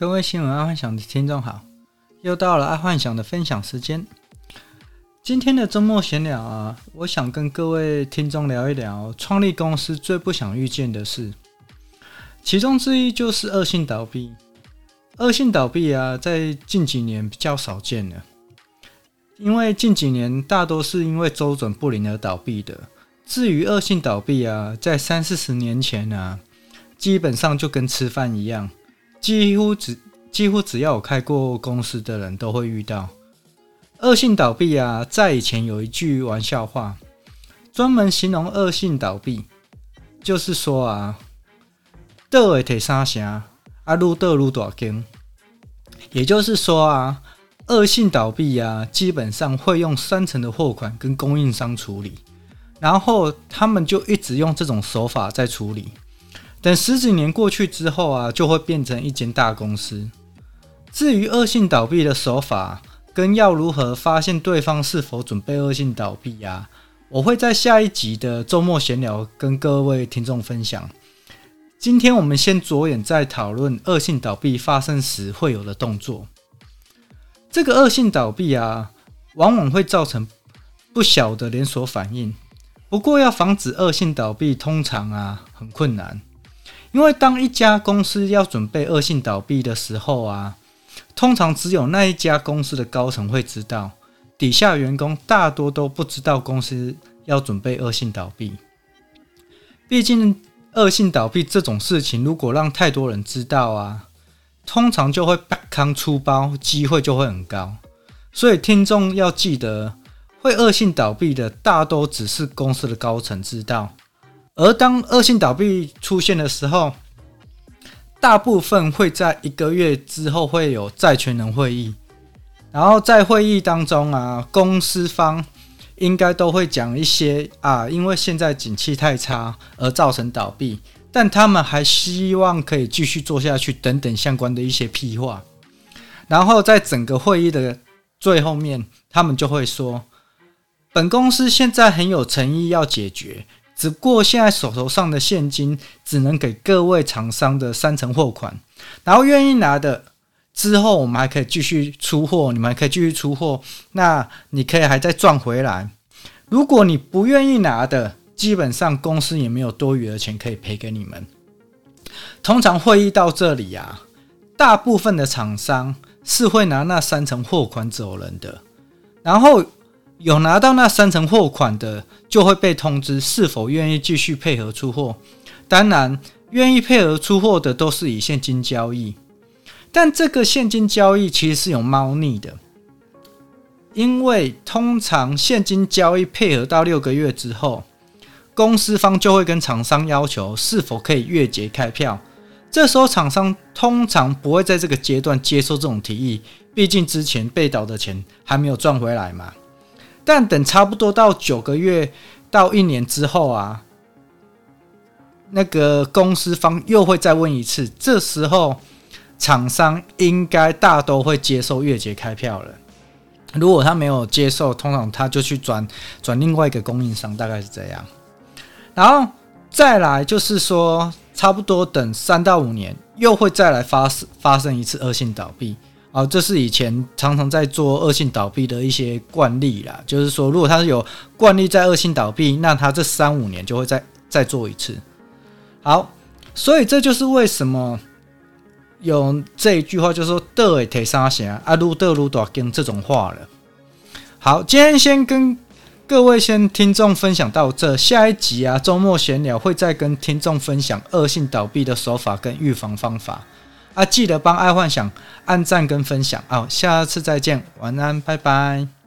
各位新闻爱幻想的听众好，又到了爱幻想的分享时间。今天的周末闲聊啊，我想跟各位听众聊一聊创立公司最不想遇见的事，其中之一就是恶性倒闭。恶性倒闭啊，在近几年比较少见了，因为近几年大多是因为周转不灵而倒闭的。至于恶性倒闭啊，在三四十年前啊，基本上就跟吃饭一样。几乎只几乎只要有开过公司的人都会遇到恶性倒闭啊！在以前有一句玩笑话，专门形容恶性倒闭，就是说啊，倒会提三声，啊，愈倒愈大间。也就是说啊，恶性倒闭啊，基本上会用三成的货款跟供应商处理，然后他们就一直用这种手法在处理。等十几年过去之后啊，就会变成一间大公司。至于恶性倒闭的手法，跟要如何发现对方是否准备恶性倒闭啊，我会在下一集的周末闲聊跟各位听众分享。今天我们先着眼在讨论恶性倒闭发生时会有的动作。这个恶性倒闭啊，往往会造成不小的连锁反应。不过要防止恶性倒闭，通常啊很困难。因为当一家公司要准备恶性倒闭的时候啊，通常只有那一家公司的高层会知道，底下员工大多都不知道公司要准备恶性倒闭。毕竟恶性倒闭这种事情，如果让太多人知道啊，通常就会百康出包，机会就会很高。所以听众要记得，会恶性倒闭的大多只是公司的高层知道。而当恶性倒闭出现的时候，大部分会在一个月之后会有债权人会议，然后在会议当中啊，公司方应该都会讲一些啊，因为现在景气太差而造成倒闭，但他们还希望可以继续做下去等等相关的一些屁话，然后在整个会议的最后面，他们就会说，本公司现在很有诚意要解决。只不过现在手头上的现金只能给各位厂商的三成货款，然后愿意拿的之后，我们还可以继续出货，你们还可以继续出货，那你可以还再赚回来。如果你不愿意拿的，基本上公司也没有多余的钱可以赔给你们。通常会议到这里啊，大部分的厂商是会拿那三成货款走人的，然后。有拿到那三成货款的，就会被通知是否愿意继续配合出货。当然，愿意配合出货的都是以现金交易，但这个现金交易其实是有猫腻的，因为通常现金交易配合到六个月之后，公司方就会跟厂商要求是否可以月结开票。这时候厂商通常不会在这个阶段接受这种提议，毕竟之前被倒的钱还没有赚回来嘛。但等差不多到九个月到一年之后啊，那个公司方又会再问一次，这时候厂商应该大都会接受月结开票了。如果他没有接受，通常他就去转转另外一个供应商，大概是这样。然后再来就是说，差不多等三到五年，又会再来发生发生一次恶性倒闭。啊，这是以前常常在做恶性倒闭的一些惯例啦。就是说，如果他是有惯例在恶性倒闭，那他这三五年就会再再做一次。好，所以这就是为什么有这一句话，就是说“倒会提三声，啊，愈倒愈大间”这种话了。好，今天先跟各位先听众分享到这，下一集啊，周末闲聊会再跟听众分享恶性倒闭的手法跟预防方法。啊，记得帮爱幻想按赞跟分享啊！下次再见，晚安，拜拜。